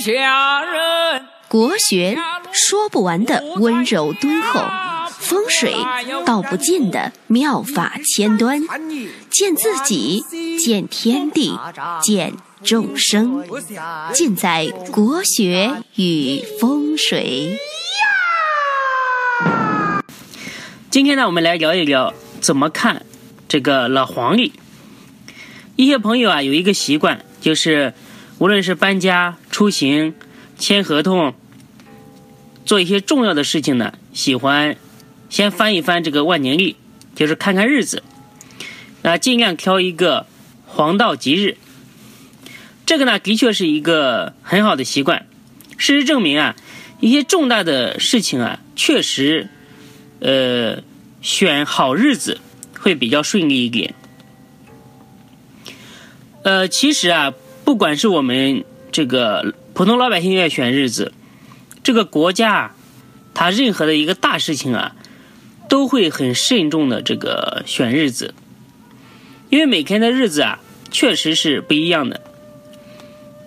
下人。国学说不完的温柔敦厚，风水道不尽的妙法千端，见自己，见天地，见众生，尽在国学与风水。今天呢，我们来聊一聊怎么看这个老黄历。一些朋友啊，有一个习惯，就是无论是搬家、出行、签合同、做一些重要的事情呢，喜欢先翻一翻这个万年历，就是看看日子，啊，尽量挑一个黄道吉日。这个呢，的确是一个很好的习惯。事实证明啊，一些重大的事情啊，确实。呃，选好日子会比较顺利一点。呃，其实啊，不管是我们这个普通老百姓要选日子，这个国家啊，它任何的一个大事情啊，都会很慎重的这个选日子，因为每天的日子啊，确实是不一样的。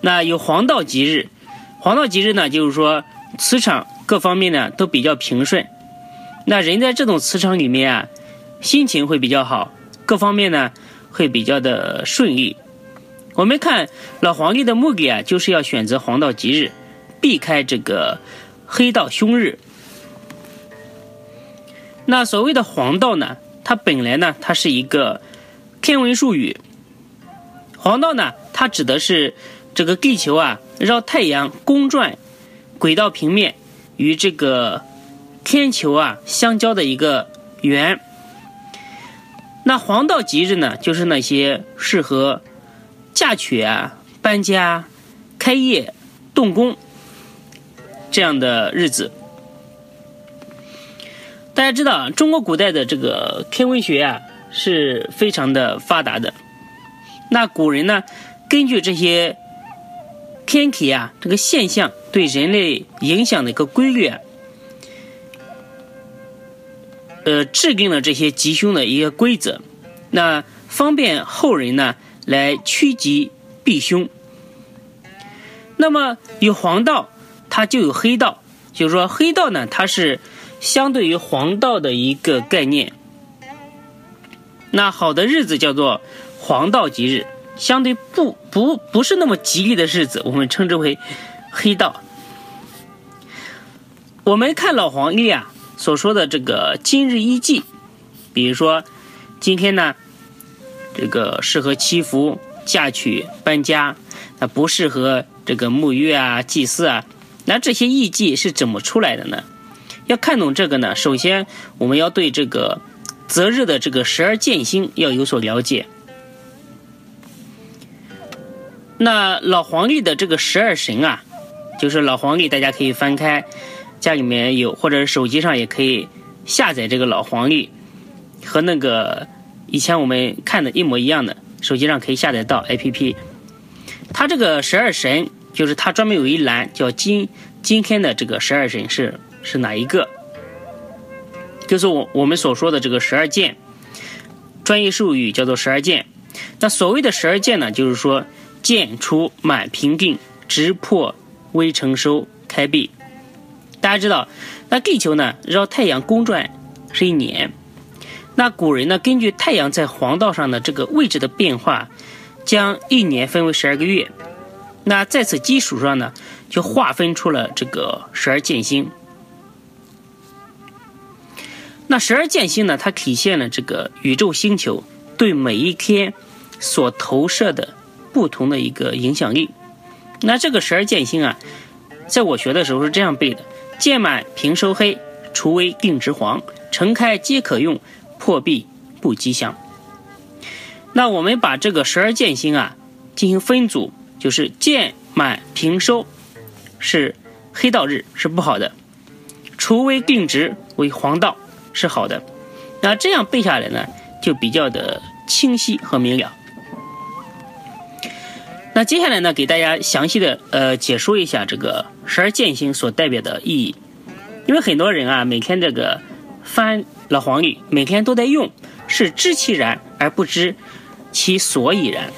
那有黄道吉日，黄道吉日呢，就是说磁场各方面呢都比较平顺。那人在这种磁场里面啊，心情会比较好，各方面呢会比较的顺利。我们看老黄历的目的啊，就是要选择黄道吉日，避开这个黑道凶日。那所谓的黄道呢，它本来呢，它是一个天文术语。黄道呢，它指的是这个地球啊绕太阳公转，轨道平面与这个。天球啊，相交的一个圆。那黄道吉日呢，就是那些适合嫁娶啊、搬家、开业、动工这样的日子。大家知道，中国古代的这个天文学啊是非常的发达的。那古人呢，根据这些天体啊这个现象对人类影响的一个规律啊。呃，制定了这些吉凶的一个规则，那方便后人呢来趋吉避凶。那么有黄道，它就有黑道，就是说黑道呢，它是相对于黄道的一个概念。那好的日子叫做黄道吉日，相对不不不是那么吉利的日子，我们称之为黑道。我们看老黄历啊。所说的这个今日一忌，比如说今天呢，这个适合祈福、嫁娶、搬家，那不适合这个沐浴啊、祭祀啊。那这些艺忌是怎么出来的呢？要看懂这个呢，首先我们要对这个择日的这个十二建星要有所了解。那老黄历的这个十二神啊，就是老黄历，大家可以翻开。家里面有，或者手机上也可以下载这个老黄历，和那个以前我们看的一模一样的，手机上可以下载到 APP。它这个十二神，就是它专门有一栏叫今今天的这个十二神是是哪一个？就是我我们所说的这个十二件，专业术语叫做十二件。那所谓的十二件呢，就是说剑出满平定直破微成收开闭。大家知道，那地球呢绕太阳公转是一年。那古人呢根据太阳在黄道上的这个位置的变化，将一年分为十二个月。那在此基础上呢，就划分出了这个十二建星。那十二建星呢，它体现了这个宇宙星球对每一天所投射的不同的一个影响力。那这个十二建星啊，在我学的时候是这样背的。见满平收黑，除微定直黄，成开皆可用，破壁不吉祥。那我们把这个十二建星啊进行分组，就是见满平收是黑道日是不好的，除微定值为黄道是好的。那这样背下来呢，就比较的清晰和明了。那接下来呢，给大家详细的呃解说一下这个十二建星所代表的意义，因为很多人啊每天这个翻老黄历，每天都在用，是知其然而不知其所以然。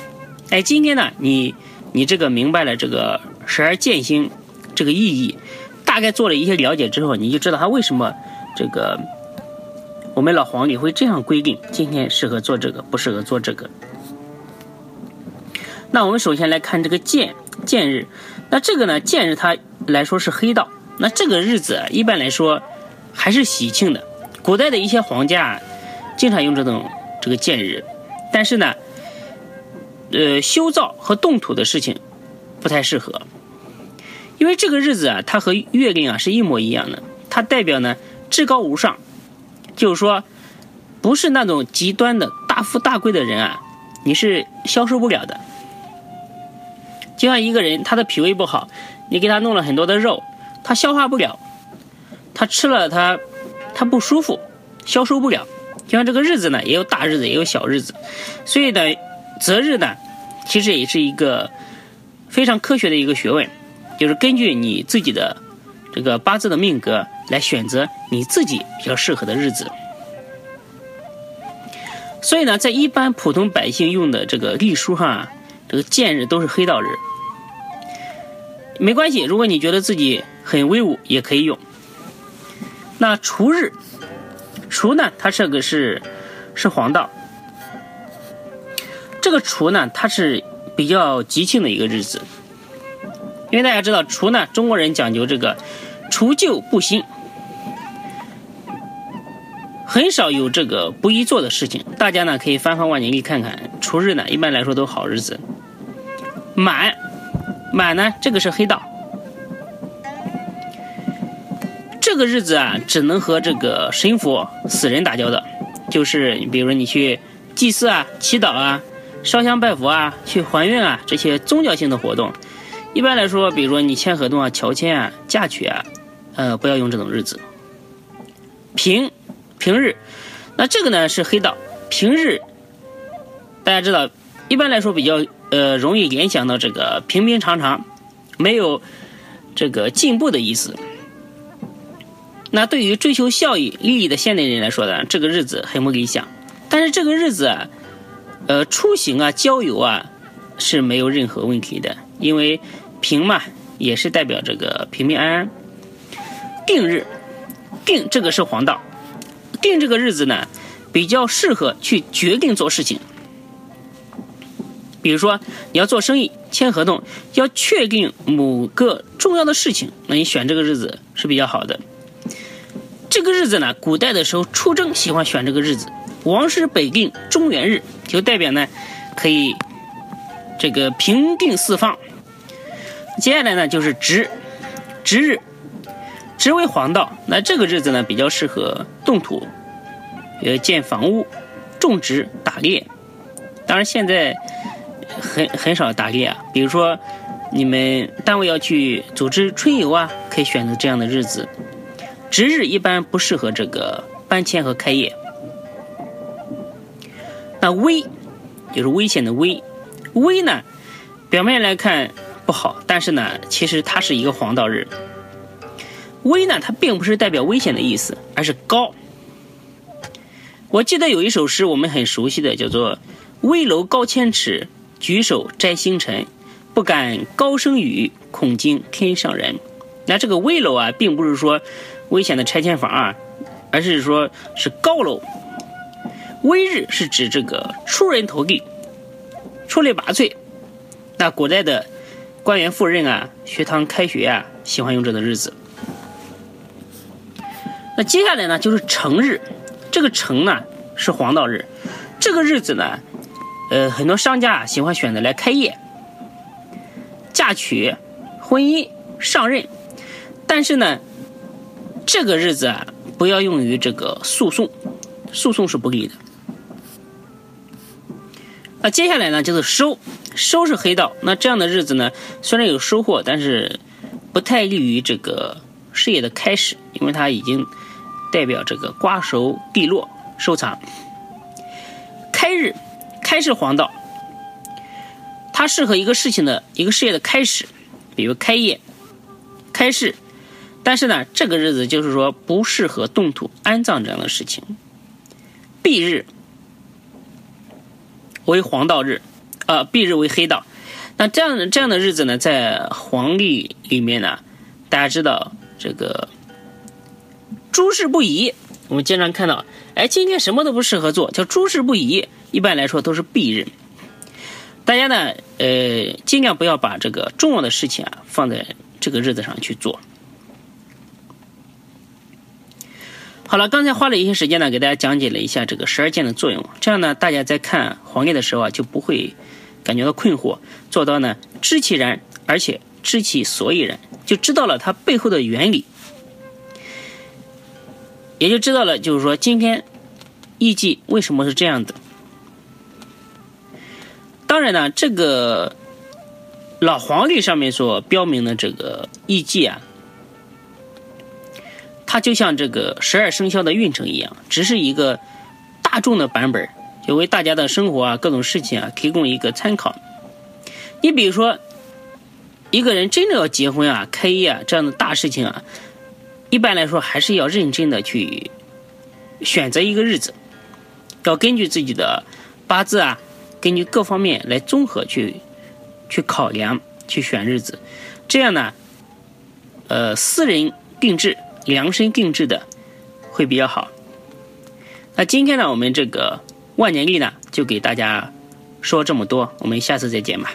哎，今天呢，你你这个明白了这个十二建星这个意义，大概做了一些了解之后，你就知道他为什么这个我们老黄历会这样规定，今天适合做这个，不适合做这个。那我们首先来看这个建建日，那这个呢，建日它来说是黑道，那这个日子一般来说还是喜庆的。古代的一些皇家经常用这种这个建日，但是呢，呃，修造和动土的事情不太适合，因为这个日子啊，它和月令啊是一模一样的，它代表呢至高无上，就是说不是那种极端的大富大贵的人啊，你是消受不了的。就像一个人他的脾胃不好，你给他弄了很多的肉，他消化不了，他吃了他。他不舒服，消受不了。就像这个日子呢，也有大日子，也有小日子。所以呢，择日呢，其实也是一个非常科学的一个学问，就是根据你自己的这个八字的命格来选择你自己比较适合的日子。所以呢，在一般普通百姓用的这个历书上啊，这个见日都是黑道日。没关系，如果你觉得自己很威武，也可以用。那除日，除呢？它这个是是黄道。这个除呢，它是比较吉庆的一个日子，因为大家知道除呢，中国人讲究这个除旧布新，很少有这个不宜做的事情。大家呢可以翻翻万年历看看，除日呢一般来说都好日子。满，满呢这个是黑道。这个日子啊，只能和这个神佛、死人打交道，就是你比如说你去祭祀啊、祈祷啊、烧香拜佛啊、去还愿啊这些宗教性的活动。一般来说，比如说你签合同啊、乔迁啊、嫁娶啊，呃，不要用这种日子。平平日，那这个呢是黑道。平日，大家知道，一般来说比较呃容易联想到这个平平常常，没有这个进步的意思。那对于追求效益、利益的现代人来说呢，这个日子很不理想。但是这个日子啊，呃，出行啊、郊游啊是没有任何问题的，因为平嘛也是代表这个平平安安。定日，定这个是黄道，定这个日子呢比较适合去决定做事情。比如说你要做生意、签合同，要确定某个重要的事情，那你选这个日子是比较好的。这个日子呢，古代的时候出征喜欢选这个日子，王师北定中原日，就代表呢可以这个平定四方。接下来呢就是值，值日，值为黄道，那这个日子呢比较适合动土，呃建房屋、种植、打猎。当然现在很很少打猎啊，比如说你们单位要去组织春游啊，可以选择这样的日子。值日一般不适合这个搬迁和开业。那危就是危险的危，危呢，表面来看不好，但是呢，其实它是一个黄道日。危呢，它并不是代表危险的意思，而是高。我记得有一首诗，我们很熟悉的，叫做“危楼高千尺，举手摘星辰，不敢高声语，恐惊天上人。”那这个危楼啊，并不是说。危险的拆迁房啊，而是说是高楼。危日是指这个出人头地、出类拔萃。那古代的官员赴任啊、学堂开学啊，喜欢用这个日子。那接下来呢，就是成日。这个成呢是黄道日，这个日子呢，呃，很多商家喜欢选择来开业、嫁娶、婚姻、上任。但是呢。这个日子啊，不要用于这个诉讼，诉讼是不利的。那接下来呢，就是收，收是黑道。那这样的日子呢，虽然有收获，但是不太利于这个事业的开始，因为它已经代表这个瓜熟蒂落，收藏。开日，开是黄道，它适合一个事情的一个事业的开始，比如开业、开市。但是呢，这个日子就是说不适合动土安葬这样的事情。蔽日为黄道日，呃，蔽日为黑道。那这样这样的日子呢，在黄历里面呢，大家知道这个诸事不宜。我们经常看到，哎，今天什么都不适合做，叫诸事不宜。一般来说都是避日。大家呢，呃，尽量不要把这个重要的事情啊放在这个日子上去做。好了，刚才花了一些时间呢，给大家讲解了一下这个十二件的作用。这样呢，大家在看黄历的时候啊，就不会感觉到困惑，做到呢知其然，而且知其所以然，就知道了它背后的原理。也就知道了，就是说今天艺伎为什么是这样的。当然呢，这个老黄历上面所标明的这个艺伎啊，它就像这个十二生肖的运程一样，只是一个大众的版本，就为大家的生活啊各种事情啊提供一个参考。你比如说，一个人真的要结婚啊、开业啊这样的大事情啊。一般来说，还是要认真的去选择一个日子，要根据自己的八字啊，根据各方面来综合去去考量，去选日子。这样呢，呃，私人定制、量身定制的会比较好。那今天呢，我们这个万年历呢，就给大家说这么多，我们下次再见吧。